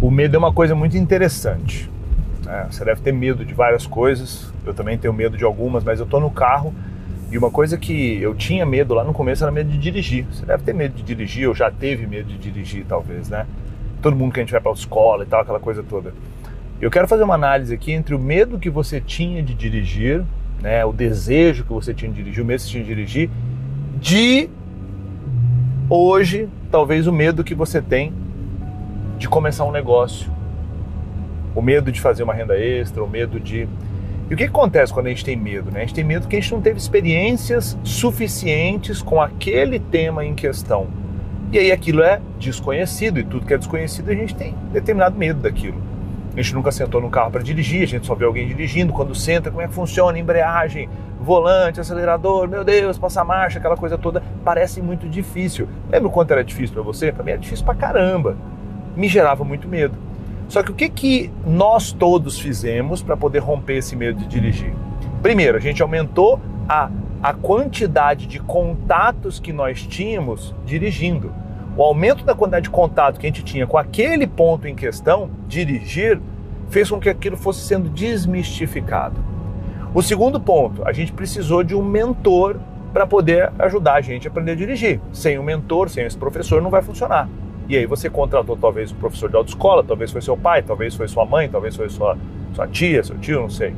O medo é uma coisa muito interessante. Né? Você deve ter medo de várias coisas, eu também tenho medo de algumas, mas eu estou no carro e uma coisa que eu tinha medo lá no começo era medo de dirigir. Você deve ter medo de dirigir, ou já teve medo de dirigir, talvez, né? Todo mundo que a gente vai para a escola e tal, aquela coisa toda. Eu quero fazer uma análise aqui entre o medo que você tinha de dirigir, né, o desejo que você tinha de dirigir, o medo que você tinha de dirigir, de hoje, talvez o medo que você tem de começar um negócio, o medo de fazer uma renda extra, o medo de. E o que, acontece quando a gente tem medo? Né? A gente tem medo que a gente não teve experiências suficientes com aquele tema em questão. E aí aquilo é desconhecido, e tudo que é desconhecido a gente tem determinado medo daquilo. A gente nunca sentou no carro para dirigir, a gente só vê alguém dirigindo. Quando senta, como é que funciona? Embreagem, volante, acelerador, meu Deus, passar marcha, aquela coisa toda. Parece muito difícil. Lembra o quanto era difícil para você? Para mim era difícil pra caramba. Me gerava muito medo. Só que o que, que nós todos fizemos para poder romper esse medo de dirigir? Primeiro, a gente aumentou a, a quantidade de contatos que nós tínhamos dirigindo. O aumento da quantidade de contato que a gente tinha com aquele ponto em questão, dirigir, fez com que aquilo fosse sendo desmistificado. O segundo ponto, a gente precisou de um mentor para poder ajudar a gente a aprender a dirigir. Sem um mentor, sem esse professor, não vai funcionar. E aí você contratou talvez um professor de autoescola, talvez foi seu pai, talvez foi sua mãe, talvez foi sua, sua tia, seu tio, não sei.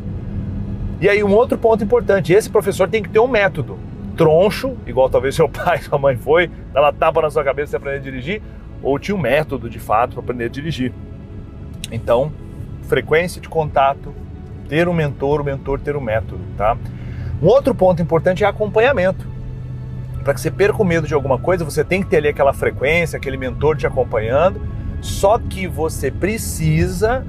E aí um outro ponto importante, esse professor tem que ter um método. Troncho, igual talvez seu pai, sua mãe foi, dava tapa na sua cabeça e aprender a dirigir, ou tinha um método de fato para aprender a dirigir. Então, frequência de contato, ter um mentor, o mentor ter um método, tá? Um outro ponto importante é acompanhamento para que você perca o medo de alguma coisa, você tem que ter ali aquela frequência, aquele mentor te acompanhando. Só que você precisa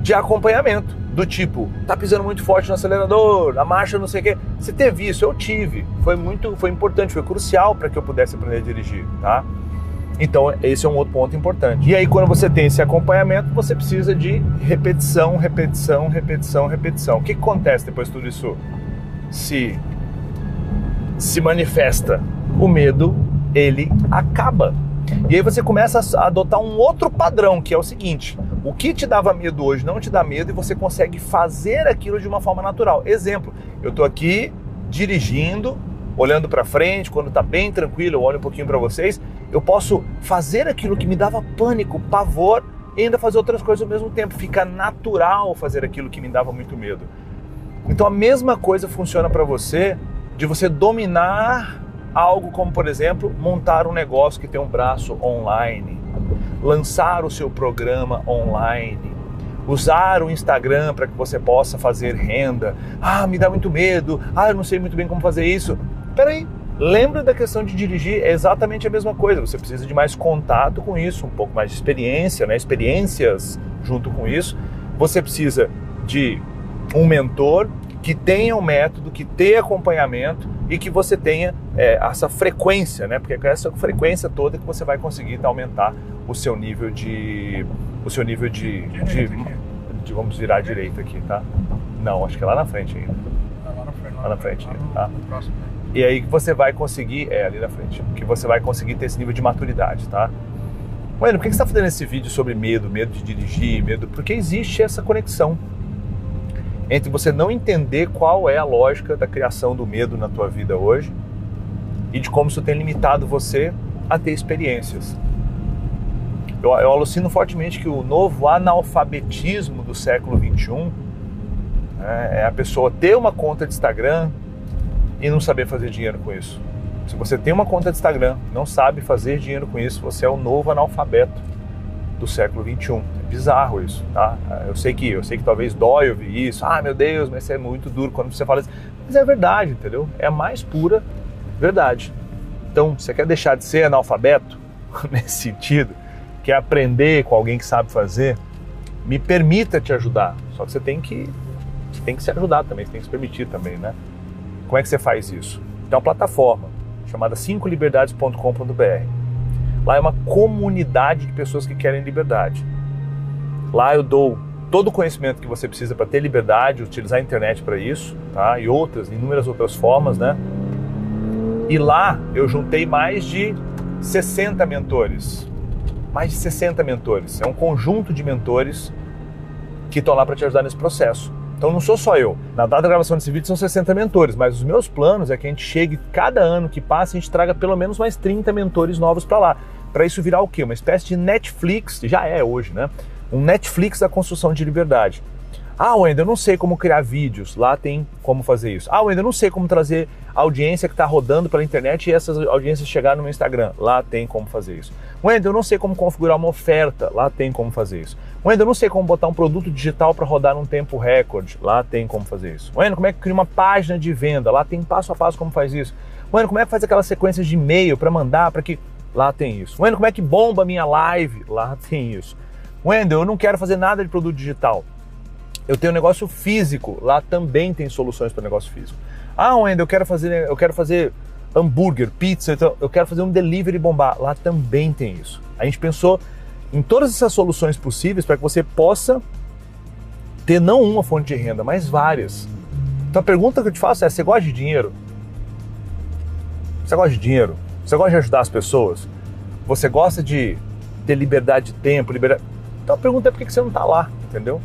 de acompanhamento, do tipo, tá pisando muito forte no acelerador, a marcha não sei o quê. Você teve isso, eu tive. Foi muito, foi importante, foi crucial para que eu pudesse aprender a dirigir, tá? Então, esse é um outro ponto importante. E aí, quando você tem esse acompanhamento, você precisa de repetição, repetição, repetição, repetição. O que, acontece depois de tudo isso se se manifesta. O medo, ele acaba. E aí você começa a adotar um outro padrão, que é o seguinte: o que te dava medo hoje não te dá medo e você consegue fazer aquilo de uma forma natural. Exemplo, eu estou aqui dirigindo, olhando para frente, quando está bem tranquilo, eu olho um pouquinho para vocês, eu posso fazer aquilo que me dava pânico, pavor, e ainda fazer outras coisas ao mesmo tempo. Fica natural fazer aquilo que me dava muito medo. Então a mesma coisa funciona para você de você dominar algo como, por exemplo, montar um negócio que tem um braço online, lançar o seu programa online, usar o Instagram para que você possa fazer renda. Ah, me dá muito medo. Ah, eu não sei muito bem como fazer isso. Peraí, lembra da questão de dirigir? É exatamente a mesma coisa. Você precisa de mais contato com isso, um pouco mais de experiência, né? experiências junto com isso. Você precisa de um mentor que tenha um método, que tenha acompanhamento e que você tenha é, essa frequência, né? Porque é com essa frequência toda que você vai conseguir aumentar o seu nível de. o seu nível de. de, de vamos virar à direita aqui, tá? Não, acho que é lá na frente ainda. Lá na frente, lá na frente ainda, tá? E aí que você vai conseguir, é ali na frente, que você vai conseguir ter esse nível de maturidade, tá? Bueno, por que você está fazendo esse vídeo sobre medo, medo de dirigir, medo? Porque existe essa conexão entre você não entender qual é a lógica da criação do medo na tua vida hoje e de como isso tem limitado você a ter experiências. Eu, eu alucino fortemente que o novo analfabetismo do século 21 né, é a pessoa ter uma conta de Instagram e não saber fazer dinheiro com isso. Se você tem uma conta de Instagram, não sabe fazer dinheiro com isso, você é o novo analfabeto do século 21 bizarro isso, tá? Eu sei que eu sei que talvez dói ouvir isso. Ah, meu Deus, mas isso é muito duro quando você fala isso. Mas é verdade, entendeu? É a mais pura verdade. Então, você quer deixar de ser analfabeto nesse sentido, quer aprender com alguém que sabe fazer, me permita te ajudar. Só que você tem que você tem que se ajudar também, você tem que se permitir também, né? Como é que você faz isso? Tem uma plataforma chamada 5liberdades.com.br. Lá é uma comunidade de pessoas que querem liberdade. Lá eu dou todo o conhecimento que você precisa para ter liberdade, utilizar a internet para isso, tá? E outras, inúmeras outras formas, né? E lá eu juntei mais de 60 mentores. mais de 60 mentores. É um conjunto de mentores que estão lá para te ajudar nesse processo. Então não sou só eu. Na data da gravação desse vídeo são 60 mentores, mas os meus planos é que a gente chegue cada ano que passa, a gente traga pelo menos mais 30 mentores novos para lá. Para isso virar o quê? Uma espécie de Netflix, já é hoje, né? Um Netflix da construção de liberdade. Ah, Wendel, eu não sei como criar vídeos. Lá tem como fazer isso. Ah, Wendel, eu não sei como trazer audiência que está rodando pela internet e essas audiências chegar no meu Instagram. Lá tem como fazer isso. Wendel, eu não sei como configurar uma oferta. Lá tem como fazer isso. Wendel, eu não sei como botar um produto digital para rodar num tempo recorde. Lá tem como fazer isso. Wendel, como é que cria uma página de venda? Lá tem passo a passo como faz isso. Wendel, como é que faz aquela sequência de e-mail para mandar para que... Lá tem isso. Wendel, como é que bomba a minha live? Lá tem isso. Wendel, eu não quero fazer nada de produto digital. Eu tenho negócio físico, lá também tem soluções para negócio físico. Ah, Wendel, eu quero fazer, eu quero fazer hambúrguer, pizza, então eu quero fazer um delivery bombar. Lá também tem isso. A gente pensou em todas essas soluções possíveis para que você possa ter não uma fonte de renda, mas várias. Então a pergunta que eu te faço é: você gosta de dinheiro? Você gosta de dinheiro? Você gosta de ajudar as pessoas? Você gosta de ter liberdade de tempo, liberdade. Então a pergunta é por que você não está lá, entendeu?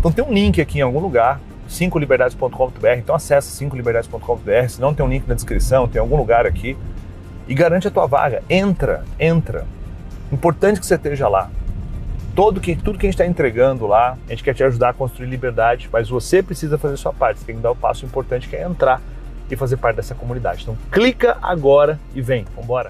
Então tem um link aqui em algum lugar, 5liberdades.com.br, então acessa 5liberdades.com.br, se não tem um link na descrição, tem algum lugar aqui e garante a tua vaga. Entra, entra. Importante que você esteja lá. Todo que, tudo que a gente está entregando lá, a gente quer te ajudar a construir liberdade, mas você precisa fazer sua parte, você tem que dar o passo importante que é entrar e fazer parte dessa comunidade. Então clica agora e vem, vambora!